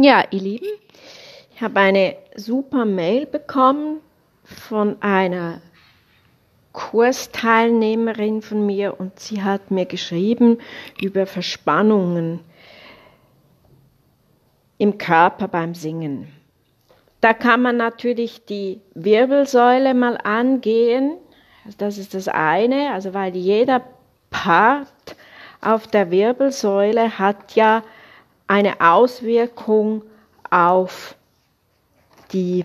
Ja, ihr Lieben, ich habe eine super Mail bekommen von einer Kursteilnehmerin von mir und sie hat mir geschrieben über Verspannungen im Körper beim Singen. Da kann man natürlich die Wirbelsäule mal angehen. Das ist das eine, also weil jeder Part auf der Wirbelsäule hat ja eine Auswirkung auf die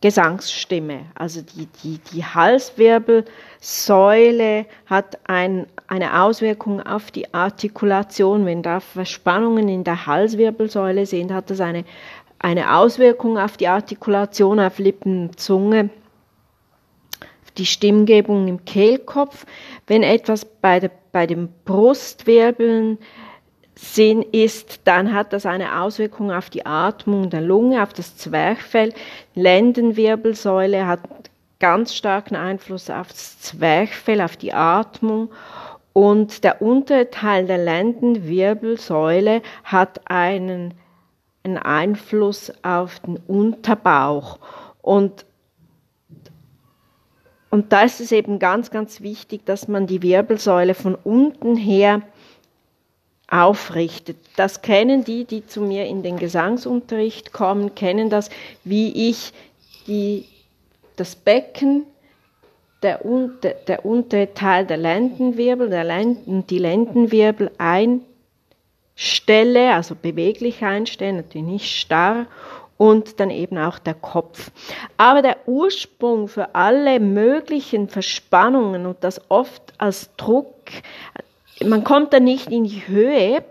Gesangsstimme. Also die, die, die Halswirbelsäule hat ein, eine Auswirkung auf die Artikulation. Wenn da Verspannungen in der Halswirbelsäule sind, hat das eine, eine Auswirkung auf die Artikulation, auf Lippen, Zunge, die Stimmgebung im Kehlkopf. Wenn etwas bei, der, bei den Brustwirbeln Sinn ist, dann hat das eine Auswirkung auf die Atmung der Lunge, auf das Zwerchfell. Lendenwirbelsäule hat ganz starken Einfluss auf das Zwerchfell, auf die Atmung. Und der untere Teil der Lendenwirbelsäule hat einen, einen Einfluss auf den Unterbauch. Und und da ist es eben ganz, ganz wichtig, dass man die Wirbelsäule von unten her aufrichtet. Das kennen die, die zu mir in den Gesangsunterricht kommen, kennen das, wie ich die, das Becken, der, unter, der untere Teil der Lendenwirbel, der Lenden, die Lendenwirbel einstelle, also beweglich einstellen, natürlich nicht starr, und dann eben auch der Kopf. Aber der Ursprung für alle möglichen Verspannungen und das oft als Druck, man kommt da nicht in die Höhe.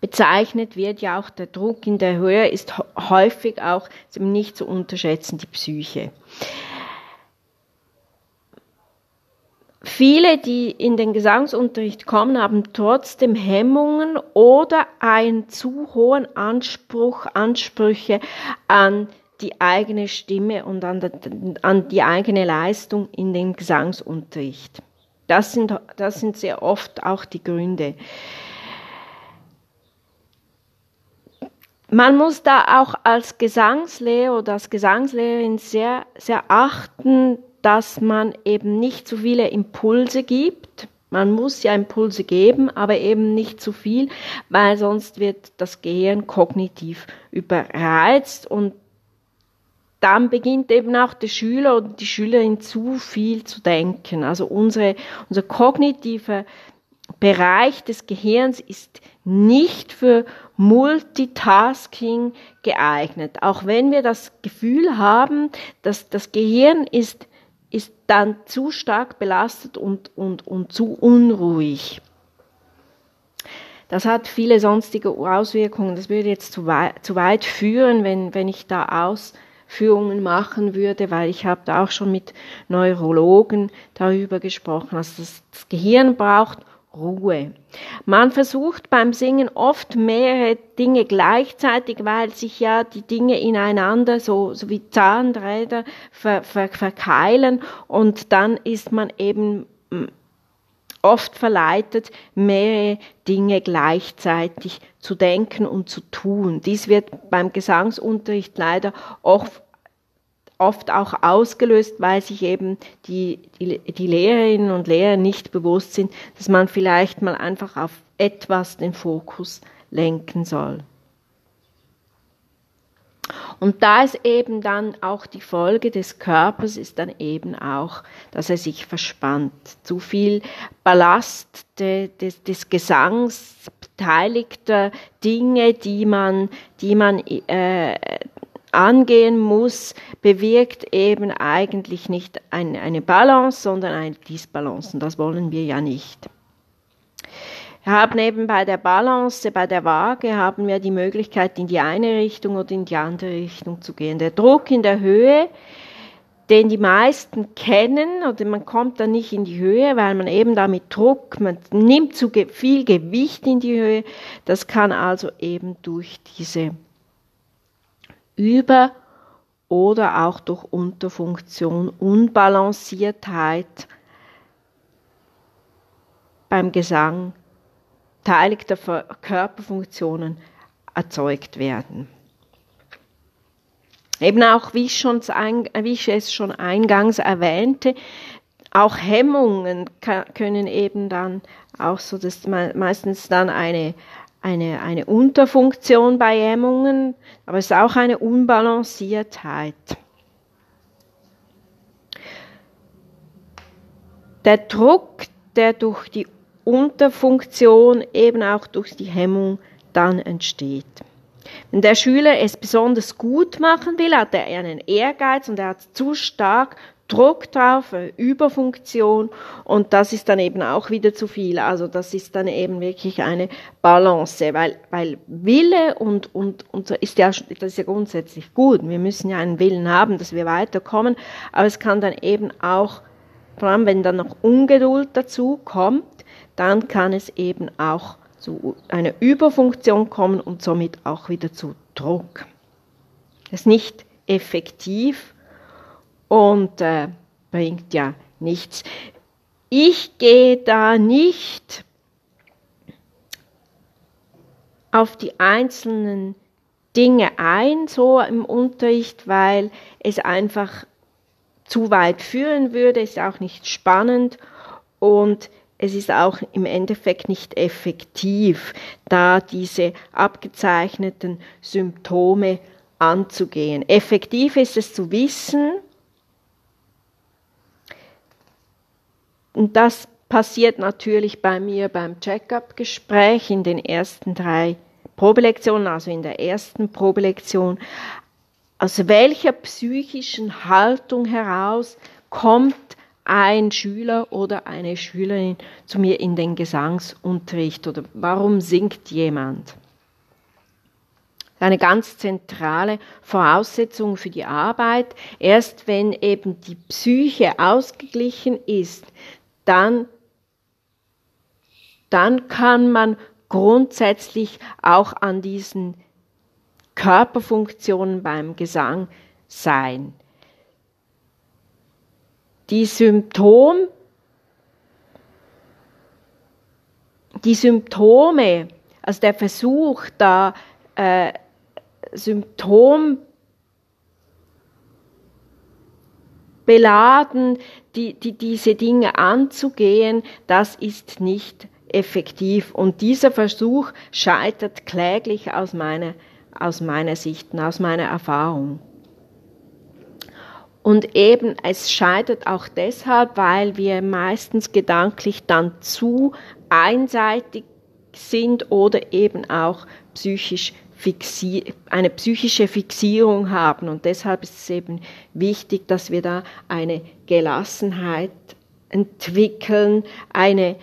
Bezeichnet wird ja auch der Druck in der Höhe, ist häufig auch nicht zu unterschätzen, die Psyche. Viele, die in den Gesangsunterricht kommen, haben trotzdem Hemmungen oder einen zu hohen Anspruch, Ansprüche an die eigene Stimme und an, die eigene Leistung in den Gesangsunterricht. Das sind, das sind sehr oft auch die Gründe. Man muss da auch als Gesangslehrer oder als Gesangslehrerin sehr, sehr achten, dass man eben nicht zu viele Impulse gibt. Man muss ja Impulse geben, aber eben nicht zu viel, weil sonst wird das Gehirn kognitiv überreizt und dann beginnt eben auch der Schüler oder die Schülerin zu viel zu denken. Also unsere, unser kognitiver Bereich des Gehirns ist nicht für Multitasking geeignet. Auch wenn wir das Gefühl haben, dass das Gehirn ist, ist dann zu stark belastet und, und, und zu unruhig. Das hat viele sonstige Auswirkungen. Das würde jetzt zu weit, zu weit führen, wenn, wenn ich da aus, Führungen machen würde, weil ich habe da auch schon mit Neurologen darüber gesprochen. Also das, das Gehirn braucht Ruhe. Man versucht beim Singen oft mehrere Dinge gleichzeitig, weil sich ja die Dinge ineinander so, so wie Zahnräder ver, ver, verkeilen und dann ist man eben oft verleitet, mehrere Dinge gleichzeitig zu denken und zu tun. Dies wird beim Gesangsunterricht leider oft oft auch ausgelöst, weil sich eben die, die, die Lehrerinnen und Lehrer nicht bewusst sind, dass man vielleicht mal einfach auf etwas den Fokus lenken soll. Und da ist eben dann auch die Folge des Körpers ist dann eben auch, dass er sich verspannt. Zu viel Ballast de, des, des Gesangs, beteiligter Dinge, die man, die man äh, angehen muss, bewirkt eben eigentlich nicht ein, eine Balance, sondern eine Disbalance. Und das wollen wir ja nicht. Wir haben eben bei der Balance, bei der Waage, haben wir die Möglichkeit, in die eine Richtung oder in die andere Richtung zu gehen. Der Druck in der Höhe, den die meisten kennen, oder man kommt da nicht in die Höhe, weil man eben damit Druck, man nimmt zu viel Gewicht in die Höhe. Das kann also eben durch diese Über- oder auch durch Unterfunktion, Unbalanciertheit beim Gesang beteiligter Körperfunktionen erzeugt werden. Eben auch, wie ich, wie ich es schon eingangs erwähnte, auch Hemmungen können eben dann auch so, dass meistens dann eine, eine, eine Unterfunktion bei Hemmungen, aber es ist auch eine Unbalanciertheit. Der Druck, der durch die Unterfunktion eben auch durch die Hemmung dann entsteht. Wenn der Schüler es besonders gut machen will, hat er einen Ehrgeiz und er hat zu stark Druck drauf, Überfunktion und das ist dann eben auch wieder zu viel. Also das ist dann eben wirklich eine Balance, weil, weil Wille und, und, und ist ja, das ist ja grundsätzlich gut. Wir müssen ja einen Willen haben, dass wir weiterkommen, aber es kann dann eben auch, vor allem wenn dann noch Ungeduld dazu kommt, dann kann es eben auch zu einer Überfunktion kommen und somit auch wieder zu Druck. Das ist nicht effektiv und äh, bringt ja nichts. Ich gehe da nicht auf die einzelnen Dinge ein, so im Unterricht, weil es einfach zu weit führen würde, ist auch nicht spannend und es ist auch im Endeffekt nicht effektiv, da diese abgezeichneten Symptome anzugehen. Effektiv ist es zu wissen, und das passiert natürlich bei mir beim Check-up-Gespräch in den ersten drei Probelektionen, also in der ersten Probelektion, aus welcher psychischen Haltung heraus kommt ein Schüler oder eine Schülerin zu mir in den Gesangsunterricht oder warum singt jemand? Eine ganz zentrale Voraussetzung für die Arbeit. Erst wenn eben die Psyche ausgeglichen ist, dann, dann kann man grundsätzlich auch an diesen Körperfunktionen beim Gesang sein die Symptom, die Symptome, also der Versuch, da äh, Symptom beladen, die, die, diese Dinge anzugehen, das ist nicht effektiv. Und dieser Versuch scheitert kläglich aus meiner, aus meiner Sicht und aus meiner Erfahrung. Und eben, es scheitert auch deshalb, weil wir meistens gedanklich dann zu einseitig sind oder eben auch psychisch eine psychische Fixierung haben. Und deshalb ist es eben wichtig, dass wir da eine Gelassenheit entwickeln, eine,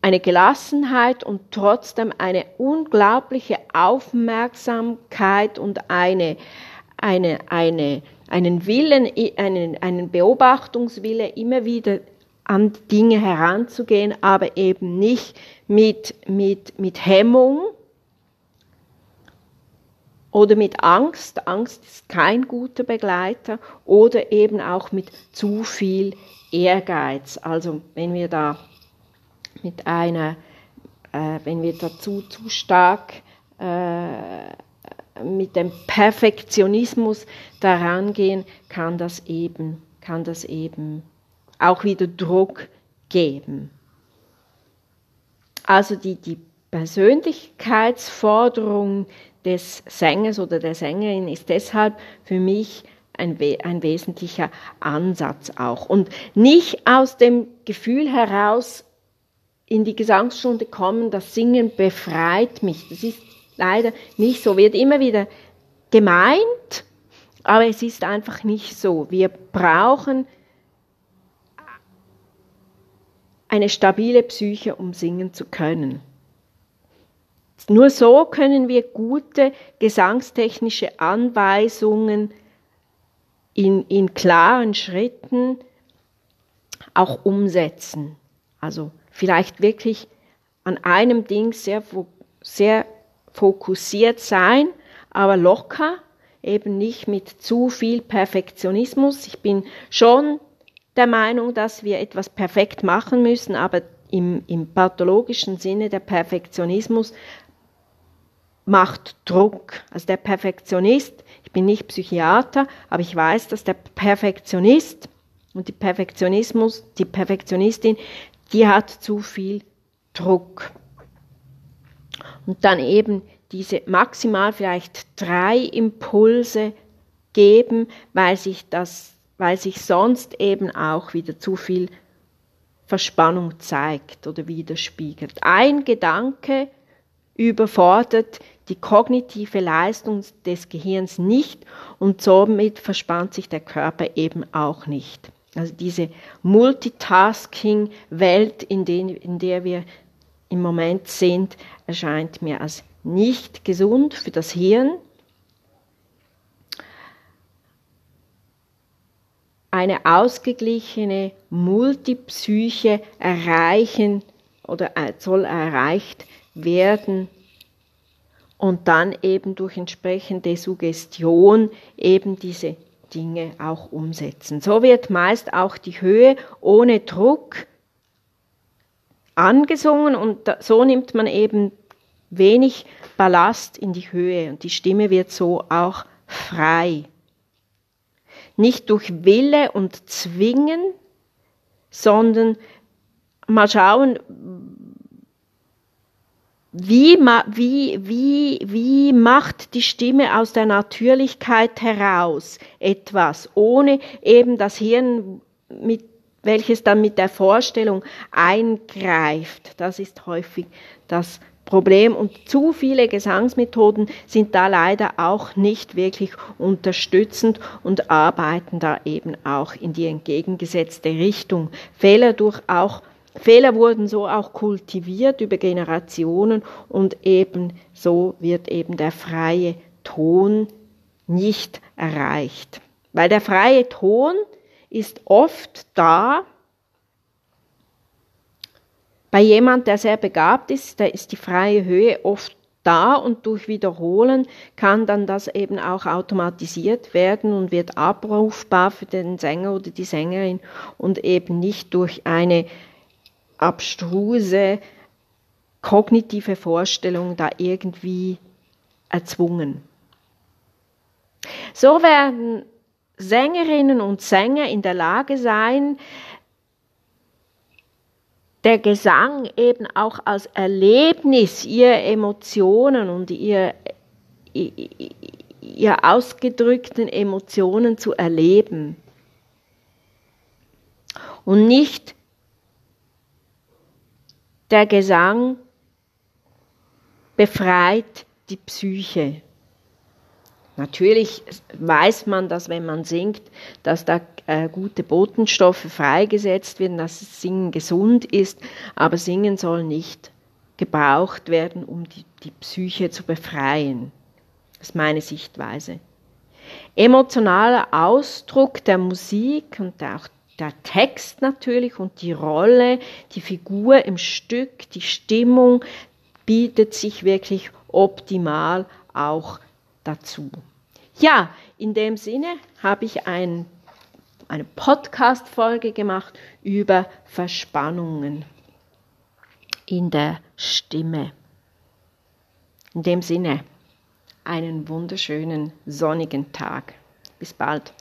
eine Gelassenheit und trotzdem eine unglaubliche Aufmerksamkeit und eine, eine, eine einen Willen, einen, einen Beobachtungswille, immer wieder an Dinge heranzugehen, aber eben nicht mit, mit, mit Hemmung oder mit Angst. Angst ist kein guter Begleiter oder eben auch mit zu viel Ehrgeiz. Also wenn wir da mit einer, äh, wenn wir dazu zu stark äh, mit dem Perfektionismus daran gehen, kann das eben, kann das eben auch wieder Druck geben. Also die, die Persönlichkeitsforderung des Sängers oder der Sängerin ist deshalb für mich ein, ein wesentlicher Ansatz auch. Und nicht aus dem Gefühl heraus in die Gesangsstunde kommen, das Singen befreit mich. Das ist leider nicht so. Wird immer wieder gemeint, aber es ist einfach nicht so. Wir brauchen eine stabile Psyche, um singen zu können. Nur so können wir gute gesangstechnische Anweisungen in, in klaren Schritten auch umsetzen. Also vielleicht wirklich an einem Ding sehr, sehr fokussiert sein, aber locker, eben nicht mit zu viel Perfektionismus. Ich bin schon der Meinung, dass wir etwas perfekt machen müssen, aber im, im pathologischen Sinne der Perfektionismus macht Druck. Also der Perfektionist, ich bin nicht Psychiater, aber ich weiß, dass der Perfektionist und die Perfektionismus, die Perfektionistin, die hat zu viel Druck. Und dann eben diese maximal vielleicht drei Impulse geben, weil sich das, weil sich sonst eben auch wieder zu viel Verspannung zeigt oder widerspiegelt. Ein Gedanke überfordert die kognitive Leistung des Gehirns nicht und somit verspannt sich der Körper eben auch nicht. Also diese Multitasking-Welt, in, in der wir im Moment sind, erscheint mir als nicht gesund für das Hirn. Eine ausgeglichene Multipsyche erreichen oder soll erreicht werden und dann eben durch entsprechende Suggestion eben diese Dinge auch umsetzen. So wird meist auch die Höhe ohne Druck angesungen und so nimmt man eben wenig Ballast in die Höhe und die Stimme wird so auch frei. Nicht durch Wille und Zwingen, sondern mal schauen, wie, wie, wie, wie macht die Stimme aus der Natürlichkeit heraus etwas, ohne eben das Hirn, mit, welches dann mit der Vorstellung eingreift. Das ist häufig das Problem. Und zu viele Gesangsmethoden sind da leider auch nicht wirklich unterstützend und arbeiten da eben auch in die entgegengesetzte Richtung. Fehler durch auch Fehler wurden so auch kultiviert über Generationen und eben so wird eben der freie Ton nicht erreicht. Weil der freie Ton ist oft da, bei jemand, der sehr begabt ist, da ist die freie Höhe oft da und durch Wiederholen kann dann das eben auch automatisiert werden und wird abrufbar für den Sänger oder die Sängerin und eben nicht durch eine abstruse kognitive Vorstellung da irgendwie erzwungen. So werden Sängerinnen und Sänger in der Lage sein, der Gesang eben auch als Erlebnis ihrer Emotionen und ihr, ihr ausgedrückten Emotionen zu erleben und nicht der Gesang befreit die Psyche. Natürlich weiß man, dass wenn man singt, dass da äh, gute Botenstoffe freigesetzt werden, dass das Singen gesund ist, aber Singen soll nicht gebraucht werden, um die, die Psyche zu befreien. Das ist meine Sichtweise. Emotionaler Ausdruck der Musik und auch der Text natürlich und die Rolle, die Figur im Stück, die Stimmung bietet sich wirklich optimal auch dazu. Ja, in dem Sinne habe ich ein, eine Podcast-Folge gemacht über Verspannungen in der Stimme. In dem Sinne, einen wunderschönen sonnigen Tag. Bis bald.